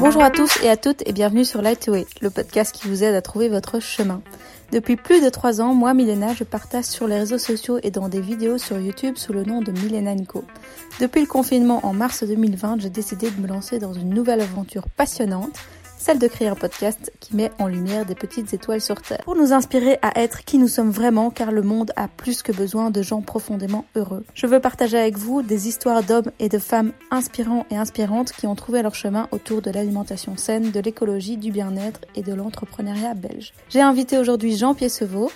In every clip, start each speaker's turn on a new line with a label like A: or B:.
A: Bonjour à tous et à toutes et bienvenue sur Lightway, le podcast qui vous aide à trouver votre chemin. Depuis plus de trois ans, moi, Milena, je partage sur les réseaux sociaux et dans des vidéos sur YouTube sous le nom de Milena Co. Depuis le confinement en mars 2020, j'ai décidé de me lancer dans une nouvelle aventure passionnante celle de créer un podcast qui met en lumière des petites étoiles sur Terre, pour nous inspirer à être qui nous sommes vraiment, car le monde a plus que besoin de gens profondément heureux. Je veux partager avec vous des histoires d'hommes et de femmes inspirants et inspirantes qui ont trouvé leur chemin autour de l'alimentation saine, de l'écologie, du bien-être et de l'entrepreneuriat belge. J'ai invité aujourd'hui Jean Piessevaux,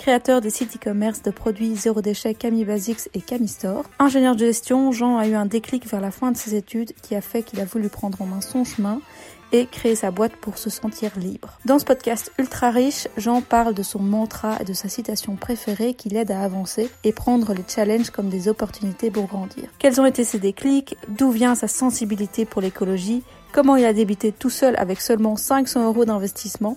A: créateur des sites e-commerce de produits zéro déchet Camille Basics et Camistore. Ingénieur de gestion, Jean a eu un déclic vers la fin de ses études qui a fait qu'il a voulu prendre en main son chemin et créer sa boîte pour se sentir libre. Dans ce podcast ultra riche, Jean parle de son mantra et de sa citation préférée qui l'aide à avancer et prendre les challenges comme des opportunités pour grandir. Quels ont été ses déclics? D'où vient sa sensibilité pour l'écologie? Comment il a débuté tout seul avec seulement 500 euros d'investissement?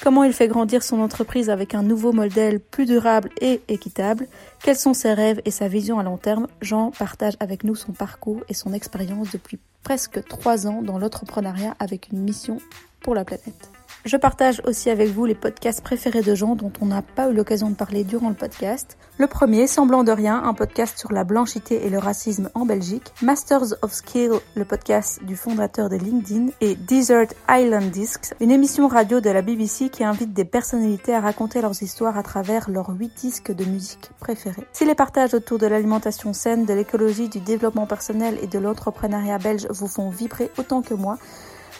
A: Comment il fait grandir son entreprise avec un nouveau modèle plus durable et équitable? Quels sont ses rêves et sa vision à long terme? Jean partage avec nous son parcours et son expérience depuis presque trois ans dans l'entrepreneuriat avec une mission pour la planète. Je partage aussi avec vous les podcasts préférés de gens dont on n'a pas eu l'occasion de parler durant le podcast. Le premier, Semblant de rien, un podcast sur la blanchité et le racisme en Belgique. Masters of Skill, le podcast du fondateur de LinkedIn. Et Desert Island Discs, une émission radio de la BBC qui invite des personnalités à raconter leurs histoires à travers leurs huit disques de musique préférés. Si les partages autour de l'alimentation saine, de l'écologie, du développement personnel et de l'entrepreneuriat belge vous font vibrer autant que moi,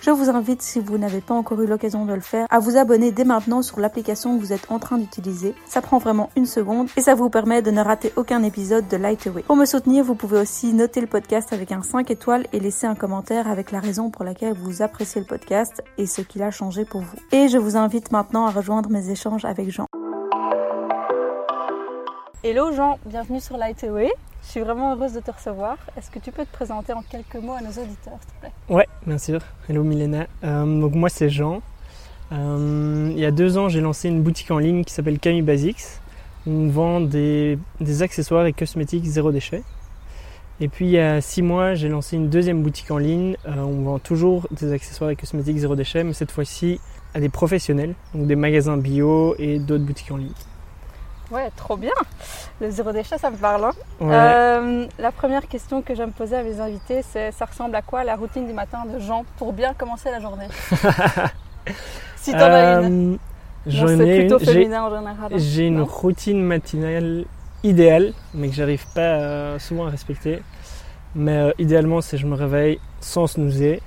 A: je vous invite, si vous n'avez pas encore eu l'occasion de le faire, à vous abonner dès maintenant sur l'application que vous êtes en train d'utiliser. Ça prend vraiment une seconde et ça vous permet de ne rater aucun épisode de Lightway. Pour me soutenir, vous pouvez aussi noter le podcast avec un 5 étoiles et laisser un commentaire avec la raison pour laquelle vous appréciez le podcast et ce qu'il a changé pour vous. Et je vous invite maintenant à rejoindre mes échanges avec Jean. Hello Jean, bienvenue sur Lightway. Je suis vraiment heureuse de te recevoir. Est-ce que tu peux te présenter en quelques mots à nos auditeurs, s'il te plaît?
B: Ouais, bien sûr. Hello Milena. Euh, donc moi c'est Jean. Euh, il y a deux ans, j'ai lancé une boutique en ligne qui s'appelle Camille Basics. On vend des, accessoires et cosmétiques zéro déchet. Et puis il y a six mois, j'ai lancé une deuxième boutique en ligne. Euh, on vend toujours des accessoires et cosmétiques zéro déchet, mais cette fois-ci à des professionnels, donc des magasins bio et d'autres boutiques en ligne.
A: Ouais, trop bien. Le zéro déchet, ça me parle. Hein. Euh, la première question que j'aime poser à mes invités, c'est ça ressemble à quoi la routine du matin de Jean pour bien commencer la journée? Si t'en as une. Euh, j'en
B: ai
A: plutôt féminin en général. Hein.
B: J'ai une routine matinale idéale, mais que j'arrive pas euh, souvent à respecter. Mais idéalement, c'est je me réveille sans snoozer.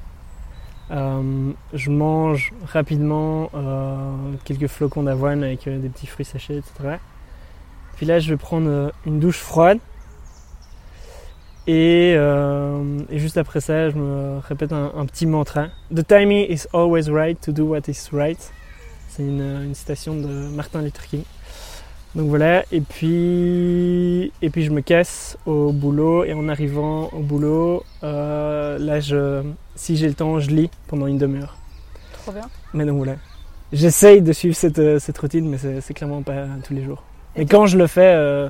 B: je mange rapidement quelques flocons d'avoine avec des petits fruits séchés, etc. Puis là, je vais prendre euh, une douche froide. Euh, et, juste après ça, je me répète un, petit mantra. The timing is always right to do what is right. C'est une, citation de Martin Luther King. Donc voilà, et puis, et puis je me casse au boulot et en arrivant au boulot, euh, là, je, si j'ai le temps, je lis pendant une demi-heure.
A: Trop bien.
B: Mais donc voilà, j'essaye de suivre cette, cette routine, mais c'est clairement pas tous les jours. Et quand je le fais, euh,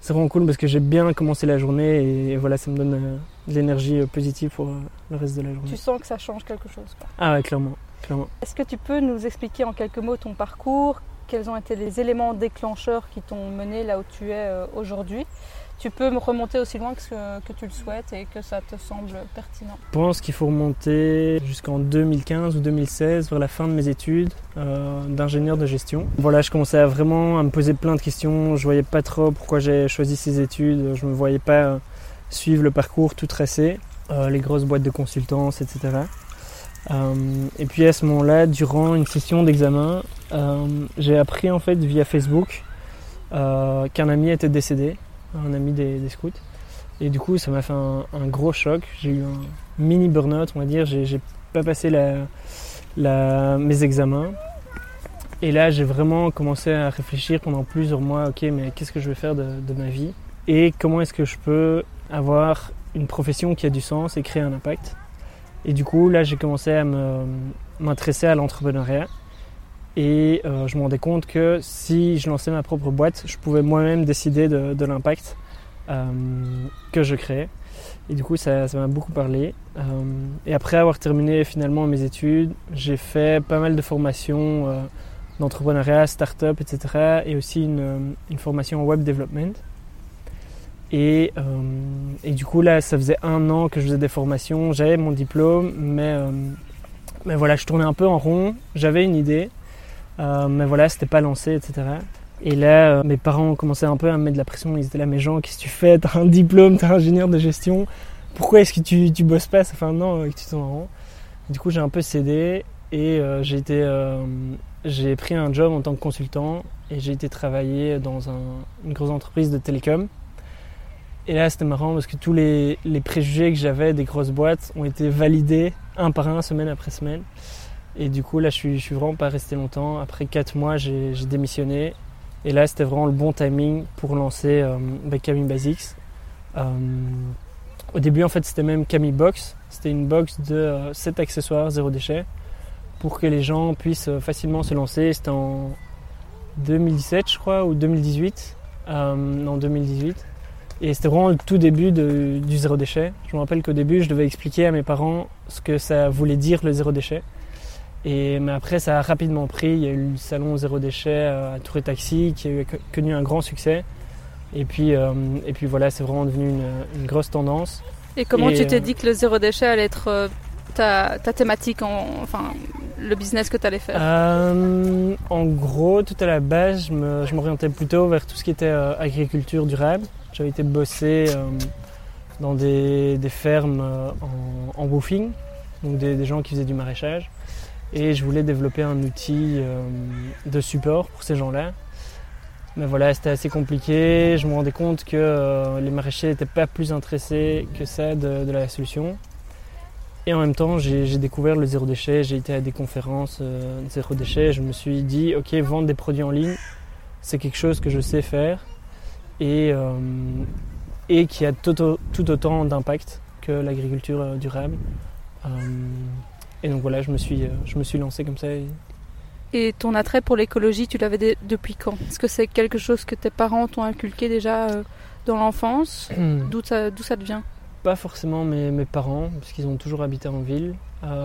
B: c'est vraiment cool parce que j'ai bien commencé la journée et, voilà, ça me donne euh, de l'énergie euh, positive pour le reste de la journée.
A: Tu sens que ça change quelque chose
B: Ah ouais, clairement. clairement.
A: Est-ce que tu peux nous expliquer en quelques mots ton parcours? Quels ont été les éléments déclencheurs qui t'ont mené là où tu es aujourd'hui? Tu peux me remonter aussi loin que, tu le souhaites et que ça te semble pertinent
B: Je pense qu'il faut remonter jusqu'en 2015 ou 2016, vers la fin de mes études euh, d'ingénieur de gestion. Voilà, je commençais à vraiment à me poser plein de questions. Je voyais pas trop pourquoi j'ai choisi ces études. Je me voyais pas euh, suivre le parcours tout tracé, euh, les grosses boîtes de consultance, etc. et puis à ce moment-là, durant une session d'examen, j'ai appris en fait via Facebook qu'un ami était décédé un ami des, scouts. Et du coup, ça m'a fait un, gros choc. J'ai eu un mini burn-out, on va dire. J'ai pas passé mes examens. Et là, j'ai vraiment commencé à réfléchir pendant plusieurs mois. Ok, mais qu'est-ce que je vais faire de, ma vie? Et comment est-ce que je peux avoir une profession qui a du sens et créer un impact? Et du coup, là, j'ai commencé à m'intéresser à l'entrepreneuriat. Et euh, je me rendais compte que si je lançais ma propre boîte, je pouvais moi-même décider de, l'impact que je crée. Et du coup, ça m'a beaucoup parlé. et après avoir terminé finalement mes études, j'ai fait pas mal de formations d'entrepreneuriat, start-up, etc. Et aussi une, formation en web development. Et, euh, et, du coup, là, ça faisait un an que je faisais des formations. J'avais mon diplôme, mais, euh, mais voilà, je tournais un peu en rond. J'avais une idée, euh, mais voilà, c'était pas lancé, etc. Et là, mes parents commencé un peu à me mettre de la pression. Ils étaient là, mais Jean, qu'est-ce que tu fais? T'as un diplôme, t'es ingénieur de gestion. Pourquoi est-ce que tu, tu bosses pas? Ça fait un an que tu tournes en rond. Du coup, j'ai un peu cédé et j'ai été, j'ai pris un job en tant que consultant et j'ai été travailler dans un, une grosse entreprise de télécom. Et là, c'était marrant parce que tous les, préjugés que j'avais des grosses boîtes ont été validés un par un, semaine après semaine. Et du coup, là, je suis, suis vraiment pas resté longtemps. Après 4 mois, j'ai démissionné. Et là, c'était vraiment le bon timing pour lancer euh, Basics. Euh, au début, en fait, c'était même Camille Box. C'était une box de 7 euh, accessoires zéro déchet pour que les gens puissent euh, facilement se lancer. C'était en 2017, je crois, ou 2018. non, 2018. Et c'était vraiment le tout début du zéro déchet. Je me rappelle qu'au début, je devais expliquer à mes parents ce que ça voulait dire le zéro déchet. Et, mais après, ça a rapidement pris. Il y a eu le salon zéro déchet euh, à Tour et Taxi qui a connu un grand succès. Et puis, euh, et puis voilà, c'est vraiment devenu une, grosse tendance.
A: Et comment tu t'es euh, dit que le zéro déchet allait être ta, thématique, en, enfin le business que tu allais faire
B: En gros, tout à la base, je m'orientais plutôt vers tout ce qui était agriculture durable. J'avais été bosser euh, dans des, fermes euh, en, woofing, donc des, gens qui faisaient du maraîchage. Et je voulais développer un outil euh, de support pour ces gens-là. Mais voilà, c'était assez compliqué. Je me rendais compte que les maraîchers n'étaient pas plus intéressés que ça de, la solution. Et en même temps, j'ai découvert le zéro déchet. J'ai été à des conférences de zéro déchet. Je me suis dit, ok, vendre des produits en ligne, c'est quelque chose que je sais faire et, euh, et qui a tout, autant d'impact que l'agriculture euh, durable. Euh, et donc voilà, je me suis, je me suis lancé comme ça.
A: Et... ton attrait pour l'écologie, tu l'avais depuis quand? Est-ce que c'est quelque chose que tes parents t'ont inculqué déjà dans l'enfance? D'où ça, ça te vient
B: Pas forcément mes, mes parents, parce qu'ils ont toujours habité en ville.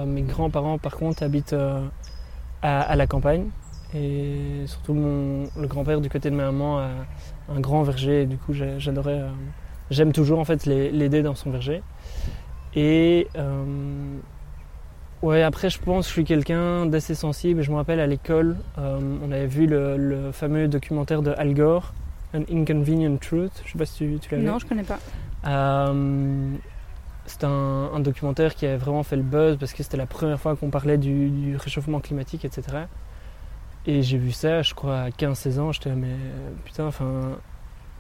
B: mes grands-parents, par contre, habitent à, à, la campagne. Et surtout, mon, le grand-père du côté de ma maman a un grand verger. Et du coup, j'adorais. Euh, j'aime toujours en fait l'aider dans son verger. Et euh, ouais, après, je pense que je suis quelqu'un d'assez sensible. Je me rappelle à l'école, euh, on avait vu le, fameux documentaire de Al Gore, An Inconvenient Truth. Je sais pas si tu, tu l'as vu.
A: Non, je connais pas.
B: c'est un, documentaire qui a vraiment fait le buzz parce que c'était la première fois qu'on parlait du, du, réchauffement climatique, etc. Et j'ai vu ça, je crois, à 15-16 ans. J'étais mais putain, enfin,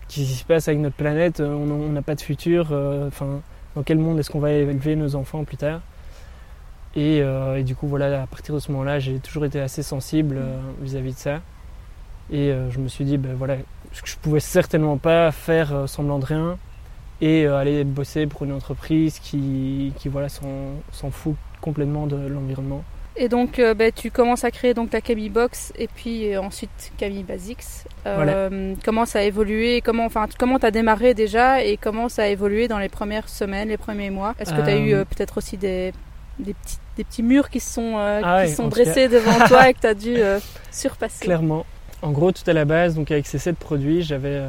B: qu'est-ce qui se passe avec notre planète? On n'a pas de futur. Euh, enfin, dans quel monde est-ce qu'on va élever nos enfants plus tard? Euh, et, du coup, voilà, à partir de ce moment-là, j'ai toujours été assez sensible euh, vis-à-vis de ça. Et je me suis dit, ben voilà, je pouvais certainement pas faire semblant de rien et aller bosser pour une entreprise qui, qui voilà, s'en fout complètement de l'environnement.
A: Et donc, euh, bah, tu commences à créer donc ta Camille Box et puis euh, ensuite Camille Basics. Euh, comment ça a évolué? Comment, enfin, comment t'as démarré déjà et comment ça a évolué dans les premières semaines, les premiers mois? Est-ce que tu as eu peut-être aussi des, des, petits, des petits murs qui sont, ah qui sont dressés devant toi et que tu as dû surpasser
B: Clairement. En gros, tout à la base, donc avec ces sept produits, j'avais,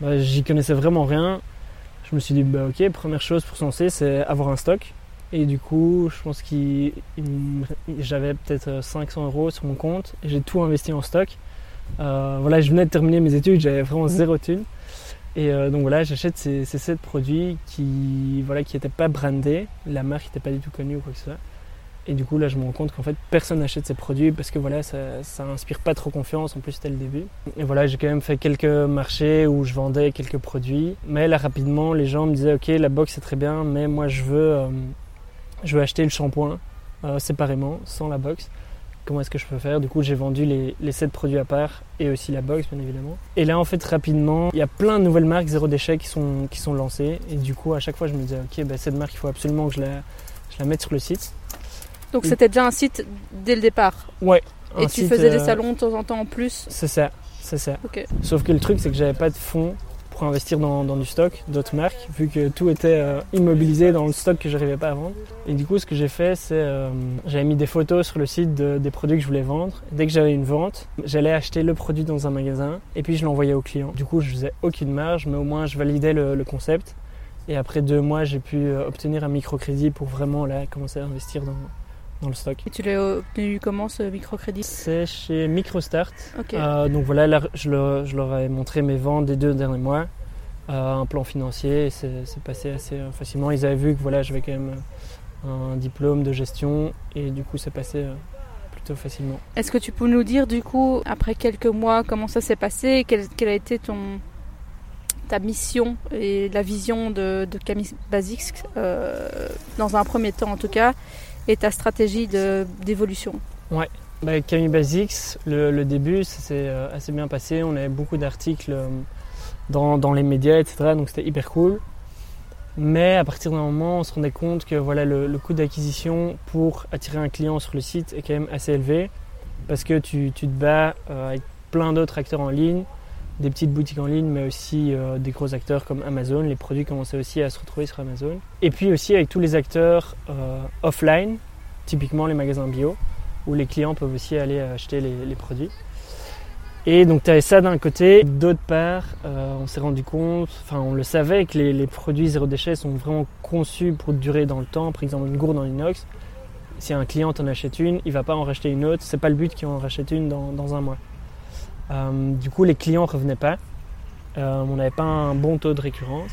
B: bah, j'y connaissais vraiment rien. Je me suis dit, bah, ok, première chose pour se lancer, c'est avoir un stock. Et du coup, je pense que j'avais peut-être 500 euros sur mon compte j'ai tout investi en stock. Euh, voilà, je venais de terminer mes études, j'avais vraiment zéro thune. Et euh, donc voilà, j'achète ces, ces 7 produits qui voilà qui n'étaient pas brandés, la marque n'était pas du tout connue ou quoi que ce soit. Et du coup là, je me rends compte qu'en fait personne n'achète ces produits parce que voilà, ça, ça inspire pas trop confiance. En plus, c'était le début. Et voilà, j'ai quand même fait quelques marchés où je vendais quelques produits. Mais là, rapidement, les gens me disaient ok, la box c'est très bien, mais moi je veux euh, je veux acheter le shampoing euh, séparément, sans la box. Comment est-ce que je peux faire Du coup, j'ai vendu les, les 7 produits à part et aussi la box, bien évidemment. Et là, en fait, rapidement, il y a plein de nouvelles marques zéro déchet qui sont, qui sont lancées. Et du coup, à chaque fois, je me disais, ok, bah, cette marque, il faut absolument que je la, je la mette sur le site.
A: Donc, c'était déjà un site dès le départ
B: Ouais.
A: Et tu faisais des euh, salons de temps en temps en plus
B: C'est ça, c'est ça. Sauf que le truc, c'est que j'avais pas de fonds pour investir dans, du stock d'autres marques, vu que tout était euh, immobilisé dans le stock que j'arrivais pas à vendre. Et du coup, ce que j'ai fait, c'est euh, j'avais mis des photos sur le site de- des produits que je voulais vendre. Dès que j'avais une vente, j'allais acheter le produit dans un magasin et puis je l'envoyais au client. Du coup, je faisais aucune marge, mais au moins je validais le, le concept. Et après deux mois, j'ai pu euh, obtenir un microcrédit pour vraiment là commencer à investir dans, dans le stock.
A: Et tu l'as obtenu comment ce microcrédit?
B: C'est chez MicroStart. Euh, donc voilà, là, je, leur, je leur ai montré mes ventes des deux derniers mois, euh, un plan financier, et c'est c'est passé assez euh, facilement. Ils avaient vu que voilà, j'avais quand même un diplôme de gestion et du coup, c'est passé euh, plutôt facilement.
A: Est-ce que tu peux nous dire du coup, après quelques mois, comment ça s'est passé Quelle, quelle a été ton, ta mission et la vision de, de Camille Basics, euh, dans un premier temps en tout cas, et ta stratégie d'évolution
B: Bah, Camille Basics, le, début, ça s'est euh, assez bien passé. On avait beaucoup d'articles euh, dans, les médias, etc. Donc c'était hyper cool. Mais à partir d'un moment, on se rendait compte que voilà, le, coût d'acquisition pour attirer un client sur le site est quand même assez élevé. Parce que tu, tu te bats euh, avec plein d'autres acteurs en ligne, des petites boutiques en ligne, mais aussi euh, des gros acteurs comme Amazon. Les produits commençaient aussi à se retrouver sur Amazon. Et puis aussi avec tous les acteurs euh, offline, typiquement les magasins bio où les clients peuvent aussi aller acheter les, produits. Et donc tu avais ça d'un côté. D'autre part, euh, on s'est rendu compte, enfin on le savait, que les, produits zéro déchet sont vraiment conçus pour durer dans le temps. Par exemple, une gourde en inox, si un client en achète une, il va pas en racheter une autre. C'est pas le but qu'il en rachète une dans un mois. Euh, du coup, les clients revenaient pas. Euh, on n'avait pas un bon taux de récurrence.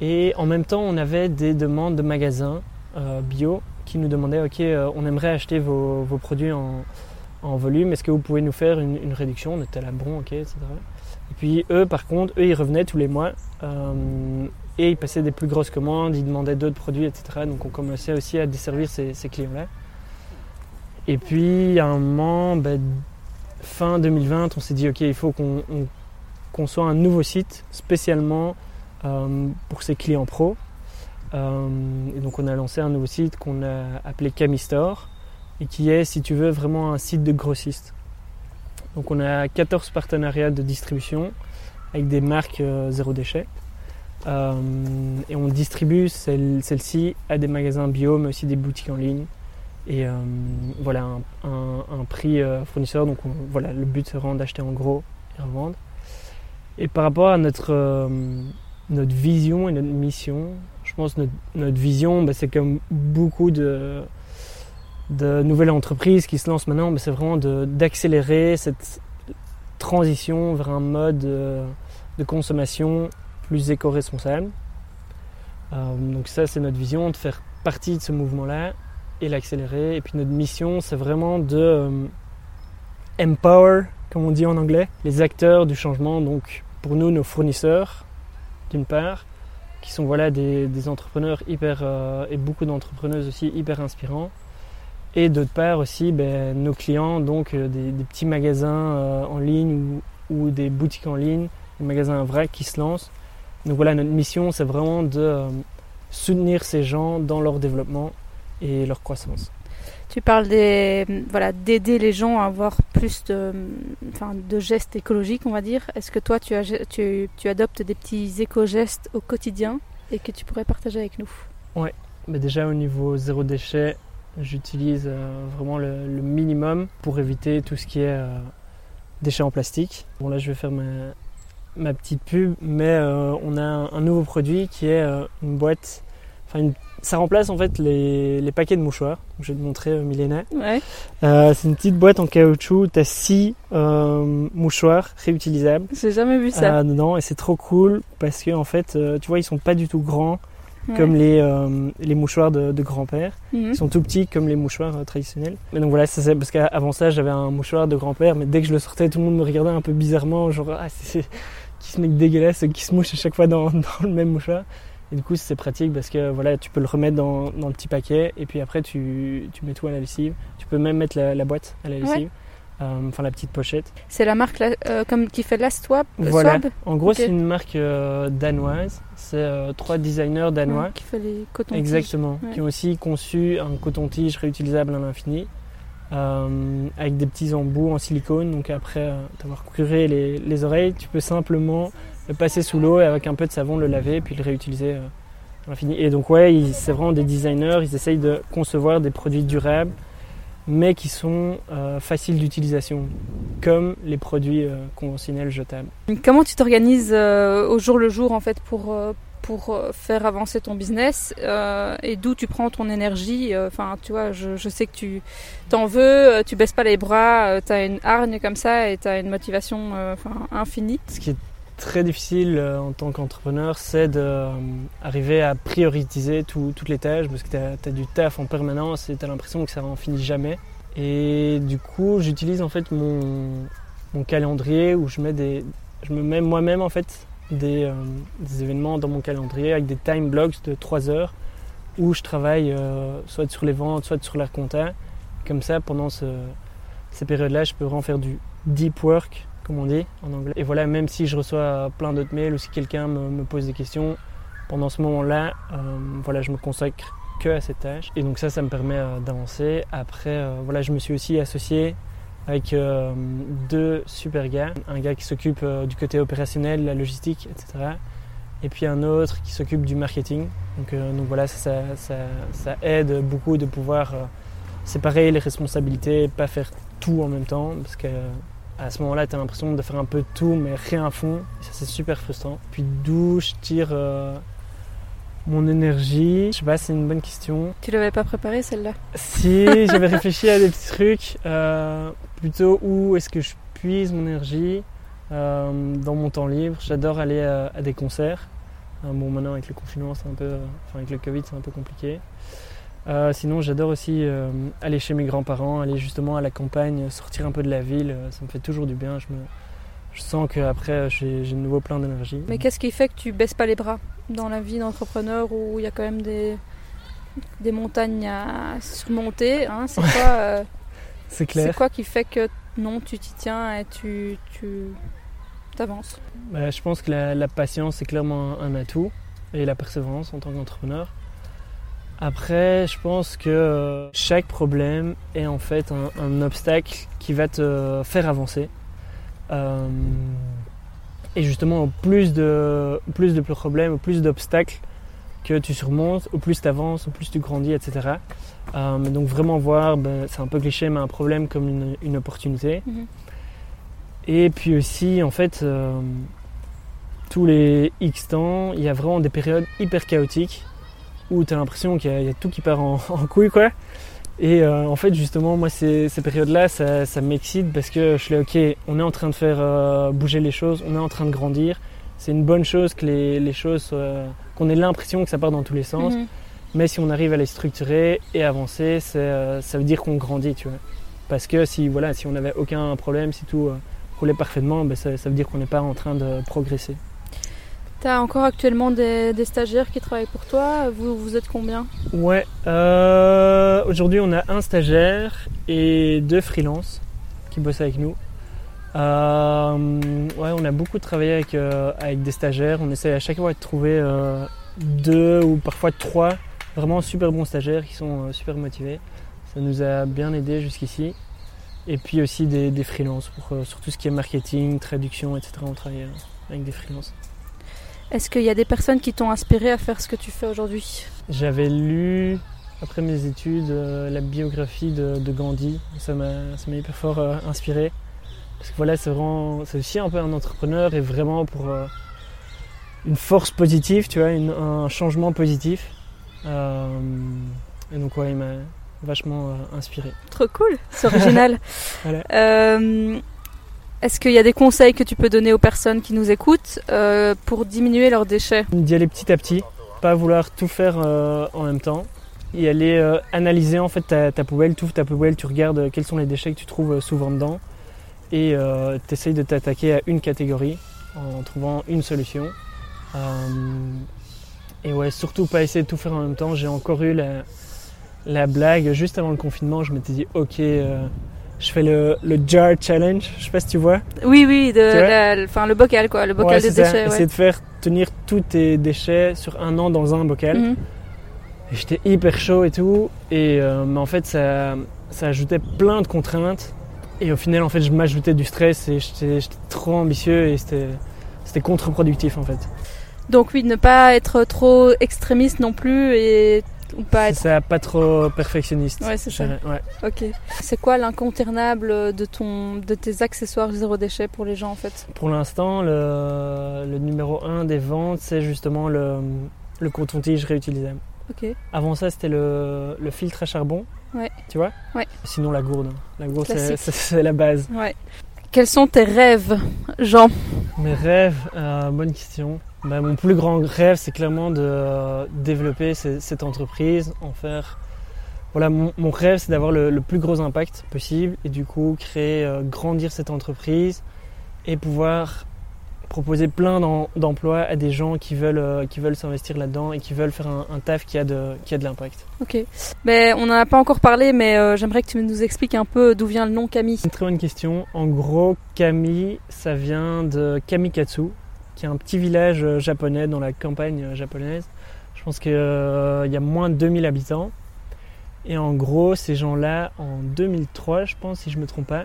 B: Et en même temps, on avait des demandes de magasins euh, bio qui nous demandaient Ok, on aimerait acheter vos, produits en, volume, est-ce que vous pouvez nous faire une, réduction? On était là, bon, ok, etc. Et puis eux, par contre, eux, ils revenaient tous les mois et ils passaient des plus grosses commandes, ils demandaient d'autres produits, etc. Donc on commençait aussi à desservir ces, ces clients-là. Et puis à un moment, ben, fin 2020, on s'est dit, ok, il faut qu'on on conçoit un nouveau site spécialement euh, pour ces clients pro. Euh, donc on a lancé un nouveau site qu'on a appelé Camistore et qui est, si tu veux, vraiment un site de grossiste. Donc on a 14 partenariats de distribution avec des marques euh, zéro déchet. Et on distribue celle- celles-ci à des magasins bio, mais aussi des boutiques en ligne. Et euh, voilà, un, prix euh, fournisseur. Donc on- voilà, le but c'est vraiment d'acheter en gros et revendre. Et par rapport à notre, euh, notre vision et notre mission, je pense que notre, vision, bah, c'est comme beaucoup de, nouvelles entreprises qui se lancent maintenant, mais c'est vraiment d'accélérer cette transition vers un mode de consommation plus éco-responsable. Donc ça, c'est notre vision, de faire partie de ce mouvement-là et l'accélérer. Et puis notre mission, c'est vraiment de euh, empower, comme on dit en anglais, les acteurs du changement. Donc pour nous, nos fournisseurs, d'une part, qui sont voilà des, entrepreneurs hyper euh, et beaucoup d'entrepreneuses aussi hyper inspirants. Et d'autre part aussi ben, nos clients, donc euh, des, petits magasins en ligne ou, ou des boutiques en ligne, des magasins vrac qui se lancent. Donc voilà, notre mission, c'est vraiment de soutenir ces gens dans leur développement et leur croissance.
A: Tu parles des, voilà, d'aider les gens à avoir plus de, enfin, de gestes écologiques, on va dire. Est-ce que toi, tu, as, tu, tu adoptes des petits éco-gestes au quotidien et que tu pourrais partager avec nous?
B: Mais déjà au niveau zéro déchet, j'utilise euh, vraiment le, le minimum pour éviter tout ce qui est euh, déchets en plastique. Bon là je vais faire ma, ma petite pub, mais euh, on a un, un nouveau produit qui est euh, une boîte, enfin une- ça remplace en fait les, les paquets de mouchoirs. Je vais te montrer euh, Milena.
A: Ouais.
B: Euh, c'est une petite boîte en caoutchouc, tu as six euh, mouchoirs réutilisables
A: J'ai jamais vu ça.
B: dedans et c'est trop cool parce que en fait euh, tu vois ils sont pas du tout grands
A: Ouais.
B: comme les, euh, les mouchoirs de, de grand-père.
A: Mhm.
B: Ils sont tout petits comme les mouchoirs traditionnels. Mais donc voilà, ça, parce qu'avant ça, j'avais un mouchoir de grand-père, mais dès que je le sortais, tout le monde me regardait un peu bizarrement, genre ah c'est c'est- qui se mec dégueulasse qui se mouche à chaque fois dans, dans le même mouchoir. Et du coup, c'est pratique parce que voilà, tu peux le remettre dans, dans le petit paquet et puis après tu, tu mets tout à la lessive. Tu peux même mettre la, la boîte à la lessive, Euh, enfin la petite pochette.
A: C'est la marque euh, comme, qui fait Last Swap,
B: Voilà.
A: Swab
B: En gros, c'est une marque euh, danoise. C'est euh, trois designers danois.
A: Ouais, qui fait les cotons
B: Exactement.
A: Ouais.
B: Qui ont aussi conçu un coton-tige réutilisable à l'infini. euh, avec des petits embouts en silicone. Donc après euh, avoir curé les, les, oreilles, tu peux simplement le passer sous l'eau et avec un peu de savon le laver puis le réutiliser euh, à l'infini. Et donc ouais, c'est vraiment des designers, ils essayent de concevoir des produits durables mais qui sont euh, faciles d'utilisation, comme les produits euh, conventionnels jetables.
A: Comment tu t'organises euh, au jour le jour en fait pour, pour faire avancer ton business et d'où tu prends ton énergie Enfin, tu vois, je, je, sais que tu t'en veux, tu baisses pas les bras, tu as une hargne comme ça et tu as une motivation infinie.
B: Ce qui est très difficile en tant qu'entrepreneur, c'est d'arriver à prioriser toutes les tâches parce que tu as, du taf en permanence et tu as l'impression que ça n'en finit jamais. Et du coup, j'utilise en fait mon, calendrier où je, mets me mets moi-même en fait des, euh, des, événements dans mon calendrier avec des time blocks de 3 heures où je travaille euh, soit sur les ventes, soit sur la compta. Comme ça, pendant ce, ces périodes-là, je peux vraiment faire du deep work comme on dit en anglais. Et voilà, même si je reçois plein d'autres mails ou si quelqu'un me, pose des questions, pendant ce moment-là, euh, voilà, je me consacre que à cette tâche. Et donc ça, ça me permet euh, d'avancer. Après, euh, voilà, je me suis aussi associé avec euh, deux super gars. Un gars qui s'occupe du côté opérationnel, la logistique, etc. Et puis un autre qui s'occupe du marketing. Donc, donc voilà, ça, ça, ça, aide beaucoup de pouvoir séparer les responsabilités, pas faire tout en même temps. Parce que à ce moment-là, tu as l'impression de faire un peu tout, mais rien à fond. Et ça, c'est super frustrant. Puis d'où je tire euh, mon énergie? Je sais pas, c'est une bonne question.
A: Tu l'avais pas préparée celle-là?
B: Si, j'avais réfléchi à des petits trucs. Euh, plutôt où est-ce que je puise mon énergie euh, dans mon temps libre. J'adore aller à, à, des concerts. bon, maintenant avec le confinement, c'est un peu, enfin avec le Covid, c'est un peu compliqué. Euh, sinon, j'adore aussi euh, aller chez mes grands-parents, aller justement à la campagne, sortir un peu de la ville. Ça me fait toujours du bien. Je, me, je sens qu'après, j'ai de nouveau plein d'énergie.
A: Mais qu'est-ce qui fait que tu baisses pas les bras dans la vie d'entrepreneur où il y a quand même des, des montagnes à surmonter hein C'est quoi, euh,
B: C'est clair.
A: C'est quoi qui fait que non, tu t'y tiens et tu, tu avances
B: bah, Je pense que la, la patience, c'est clairement un, un atout et la persévérance en tant qu'entrepreneur. Après, je pense que chaque problème est en fait un, un obstacle qui va te faire avancer. Euh, et justement, au plus de, au plus de problèmes, au plus d'obstacles que tu surmontes, au plus tu avances, au plus tu grandis, etc. Euh, donc vraiment voir, ben, c'est un peu cliché, mais un problème comme une, une opportunité.
A: Mhm.
B: Mm -hmm. Et puis aussi, en fait, euh, tous les X temps, il y a vraiment des périodes hyper chaotiques où tu as l'impression qu'il y, y, a tout qui part en, en couille quoi. Et euh, en fait justement moi ces, ces périodes-là ça, ça m'excite parce que je suis là ok on est en train de faire euh, bouger les choses, on est en train de grandir. C'est une bonne chose que les, les choses qu'on ait l'impression que ça part dans tous les sens.
A: Mhm.
B: Mm -hmm. Mais si on arrive à les structurer et avancer, euh, ça veut dire qu'on grandit tu vois. Parce que si voilà si on n'avait aucun problème, si tout roulait parfaitement, ben, ça, ça veut dire qu'on n'est pas en train de progresser.
A: Tu as encore actuellement des, stagiaires qui travaillent pour toi Vous, êtes combien?
B: Ouais, euh, aujourd'hui on a un stagiaire et deux freelances qui bossent avec nous. Euh, ouais, on a beaucoup travaillé avec, euh, avec des stagiaires. On essaie à chaque fois de trouver deux ou parfois trois vraiment super bons stagiaires qui sont super motivés. Ça nous a bien aidé jusqu'ici. Et puis aussi des, des freelances pour, sur ce qui est marketing, traduction, etc. On travaille avec des freelances.
A: Est-ce qu'il y a des personnes qui t'ont inspiré à faire ce que tu fais aujourd'hui
B: J'avais lu, après mes études, euh, la biographie de, de Gandhi. Ça m'a hyper fort euh, inspiré. Parce que voilà, c'est aussi un peu un entrepreneur et vraiment pour euh, une force positive, tu vois, une, un changement positif. et donc, ouais, il m'a vachement inspiré.
A: Trop cool, c'est original.
B: voilà.
A: Est-ce qu'il y a des conseils que tu peux donner aux personnes qui nous écoutent euh, pour diminuer leurs déchets?
B: D'y aller petit à petit, pas vouloir tout faire euh, en même temps. Y aller euh, analyser en fait ta, poubelle, ouvres ta poubelle, tu regardes quels sont les déchets que tu trouves souvent dedans et tu essayes de t'attaquer à une catégorie en trouvant une solution. et ouais, surtout pas essayer de tout faire en même temps. J'ai encore eu la, la, blague juste avant le confinement, je m'étais dit ok je fais le, le, jar challenge, je sais pas si tu vois.
A: Oui, oui, de, la, enfin, le bocal quoi, le bocal
B: ouais,
A: de déchets.
B: Ouais. Essayer de faire tenir tous tes déchets sur un an dans un bocal.
A: Mhm.
B: Mm -hmm. Et j'étais hyper chaud et tout. Et euh, mais en fait, ça, ça ajoutait plein de contraintes. Et au final, en fait, je m'ajoutais du stress et j'étais trop ambitieux et c'était c'était contre-productif en fait.
A: Donc oui, ne pas être trop extrémiste non plus et ou pas
B: C'est
A: être.
B: ça, pas trop perfectionniste.
A: Ouais, c'est ça.
B: ouais.
A: Ok. C'est quoi l'incontournable de ton, de tes accessoires zéro déchet pour les gens en fait?
B: Pour l'instant, le, le numéro 1 des ventes, c'est justement le, le coton-tige réutilisable.
A: Ok.
B: Avant ça, c'était le, le filtre à charbon.
A: Ouais.
B: Tu vois?
A: Ouais.
B: Sinon, la gourde. La gourde, c'est c'est- c'est la base.
A: Ouais. Quels sont tes rêves, Jean?
B: Mes rêves, euh, bonne question. Bah, mon plus grand rêve, c'est clairement de euh, développer ce- cette entreprise, en faire. Voilà, mon, rêve, c'est d'avoir le, le plus gros impact possible et du coup créer, euh, grandir cette entreprise et pouvoir proposer plein d'em- d'emplois à des gens qui veulent, euh, qui veulent s'investir là-dedans et qui veulent faire un, un taf qui a de, qui a de l'impact.
A: Ok. Mais on n'en a pas encore parlé, mais euh, j'aimerais que tu nous expliques un peu d'où vient le nom.
B: C'est une très bonne question. En gros, Kami, ça vient de Kamikatsu, qui est un petit village euh, japonais dans la campagne japonaise. Je pense qu'il y a moins de 2000 habitants. Et en gros, ces gens-là, en 2003, je pense, si je ne me trompe pas,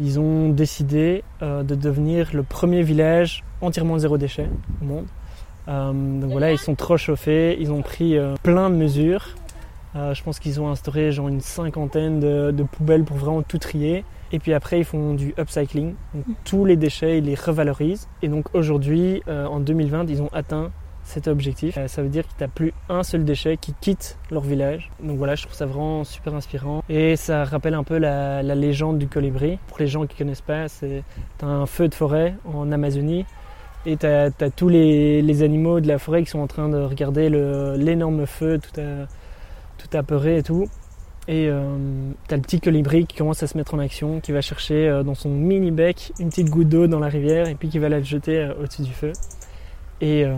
B: ils ont décidé euh, de devenir le premier village entièrement zéro déchet au monde. Euh, donc voilà, ils sont trop chauffés, ils ont pris euh, plein de mesures. Je pense qu'ils ont instauré genre une cinquantaine de, de poubelles pour vraiment tout trier. Et puis après, ils font du upcycling. Donc, tous les déchets, ils les revalorisent. Et donc aujourd'hui, en 2020, ils ont atteint cet objectif. Euh, ça veut dire qu'il n'y a plus un seul déchet qui quitte leur village. Donc voilà, je trouve ça vraiment super inspirant. Et ça rappelle un peu la, légende du colibri. Pour les gens qui ne connaissent pas, c'est un feu de forêt en Amazonie. Et tu as, tous les, animaux de la forêt qui sont en train de regarder l'énorme feu tout, à, tout apeuré et tout. Et euh, t'as le petit colibri qui commence à se mettre en action, qui va chercher euh, dans son mini bec une petite goutte d'eau dans la rivière et puis qui va la jeter euh, au-dessus du feu. Et, euh,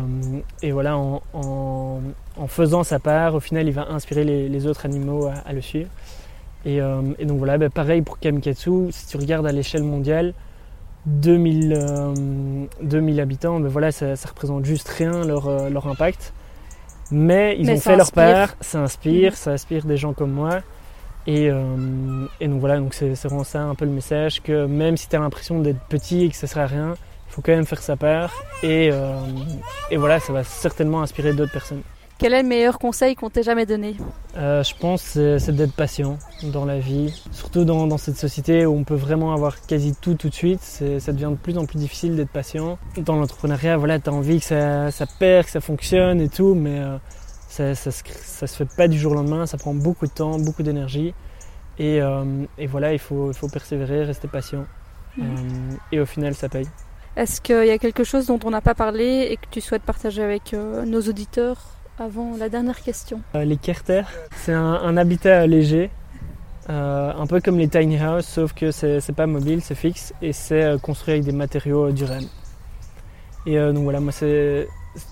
B: et voilà, en, en- en faisant sa part, au final, il va inspirer les, les autres animaux à, à le suivre. Et, euh, et donc voilà, bah, pareil pour Kamikatsu, si tu regardes à l'échelle mondiale, 2000, euh, 2000 habitants, ben voilà, ça, ça représente juste rien leur, euh, leur impact. Mais ils
A: Mais
B: ont fait leur
A: inspire.
B: part, ça inspire,
A: Mhm.
B: ça inspire des gens comme moi. Et, euh, et donc voilà, donc c'est vraiment ça un peu le message que même si tu as l'impression d'être petit et que ça sert à rien, faut quand même faire sa part. Et, euh, et voilà, ça va certainement inspirer d'autres personnes.
A: Quel est le meilleur conseil qu'on t'ait jamais donné?
B: Euh, je pense c'est c'est d'être patient dans la vie, surtout dans, dans cette société où on peut vraiment avoir quasi tout tout de suite. Ça devient de plus en plus difficile d'être patient. Dans l'entrepreneuriat, voilà, tu as envie que ça, ça perd, que ça fonctionne et tout, mais euh, ça, ça, se, ça se fait pas du jour au lendemain. Ça prend beaucoup de temps, beaucoup d'énergie. Et, euh, et voilà, il faut, il faut persévérer, rester patient. Euh, et au final, ça paye.
A: Est-ce qu'il y a quelque chose dont on n'a pas parlé et que tu souhaites partager avec euh, nos auditeurs avant la dernière question?
B: Euh, les Kerter, c'est un, habitat léger, euh, un peu comme les tiny house, sauf que c'est pas mobile, c'est fixe et c'est construit avec des matériaux durables. Et donc voilà, moi c'est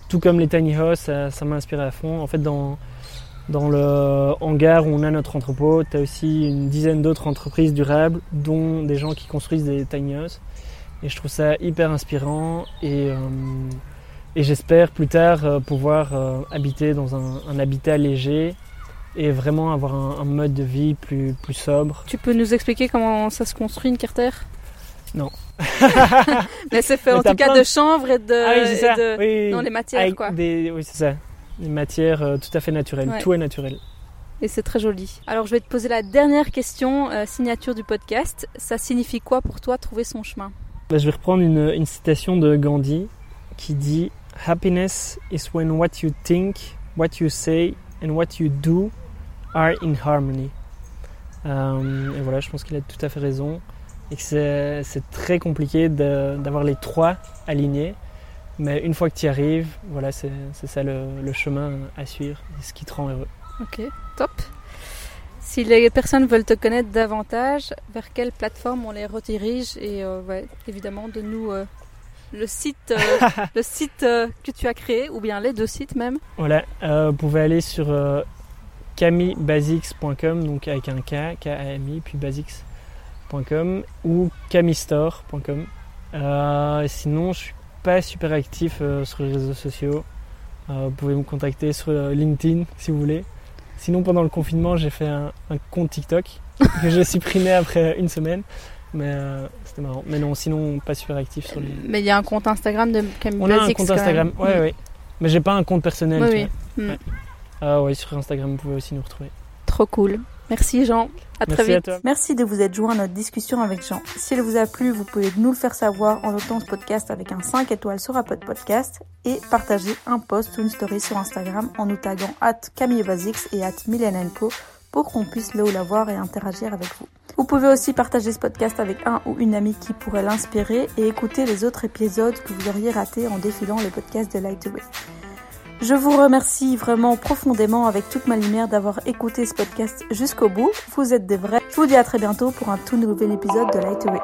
B: tout comme les tiny house, ça, m'a inspiré à fond. En fait, dans, dans le hangar où on a notre entrepôt, tu as aussi une dizaine d'autres entreprises durables, dont des gens qui construisent des tiny house. Et je trouve ça hyper inspirant et, euh, et j'espère plus tard euh, pouvoir euh, habiter dans un, un habitat léger et vraiment avoir un, un mode de vie plus, plus sobre.
A: Tu peux nous expliquer comment ça se construit une carter
B: Non.
A: Mais c'est fait
B: Mais
A: en tout cas de
B: de-
A: chanvre et de,
B: ah oui, c'est
A: et
B: ça.
A: de-
B: Oui, oui.
A: les matières
B: Avec
A: quoi.
B: des- oui, c'est ça. Des matières tout à fait naturelles.
A: Ouais.
B: Tout est naturel.
A: Et c'est très joli. Alors je vais te poser la dernière question, euh, signature du podcast. Ça signifie quoi pour toi trouver son chemin?
B: Bah, je vais reprendre une, citation de Gandhi qui dit Happiness is when what you think, what you say and what you do are in harmony. Euh, et voilà, je pense qu'il a tout à fait raison. Et que c'est très compliqué d'avoir les trois alignés. Mais une fois que tu y arrives, voilà, c'est ça le, chemin à suivre, ce qui te rend heureux.
A: Ok, top. Si les personnes veulent te connaître davantage, vers quelle plateforme on les redirige Et euh, ouais, évidemment, de nous euh, le site, euh, le site que tu as créé, ou bien les deux sites même.
B: Voilà, vous pouvez aller sur camibasics.com, donc avec un K, K-A-M-I, puis basics.com, ou camistore.com. Sinon, je suis pas super actif sur les réseaux sociaux. Vous pouvez me contacter sur LinkedIn si vous voulez. Sinon, pendant le confinement, j'ai fait un, un compte TikTok que j'ai supprimé après une semaine. Mais euh, c'était marrant. Mais non, sinon, pas super actif sur les.
A: Mais il y a un compte Instagram de Camille
B: On a un compte Instagram, ouais,
A: Mm.
B: ouais. Mais j'ai pas un compte personnel.
A: Oui,
B: tu
A: oui.
B: vois.
A: Mm.
B: Ouais. Ah ouais, sur Instagram, vous pouvez aussi nous retrouver.
A: Trop cool. Merci Jean. À très
B: Merci à
A: vite.
B: toi.
A: Merci de vous être joint à notre discussion avec Jean. Si elle vous a plu, vous pouvez nous le faire savoir en notant ce podcast avec un 5 étoiles sur Apple Podcast et partager un post ou une story sur Instagram en nous taguant at Camille Basics et at Milenenko pour qu'on puisse le ou la voir et interagir avec vous. Vous pouvez aussi partager ce podcast avec un ou une amie qui pourrait l'inspirer et écouter les autres épisodes que vous auriez ratés en défilant les podcasts de Lightway. Je vous remercie vraiment profondément avec toute ma lumière d'avoir écouté ce podcast jusqu'au bout. Vous êtes des vrais. Je vous dis à très bientôt pour un tout nouvel épisode de Lightway.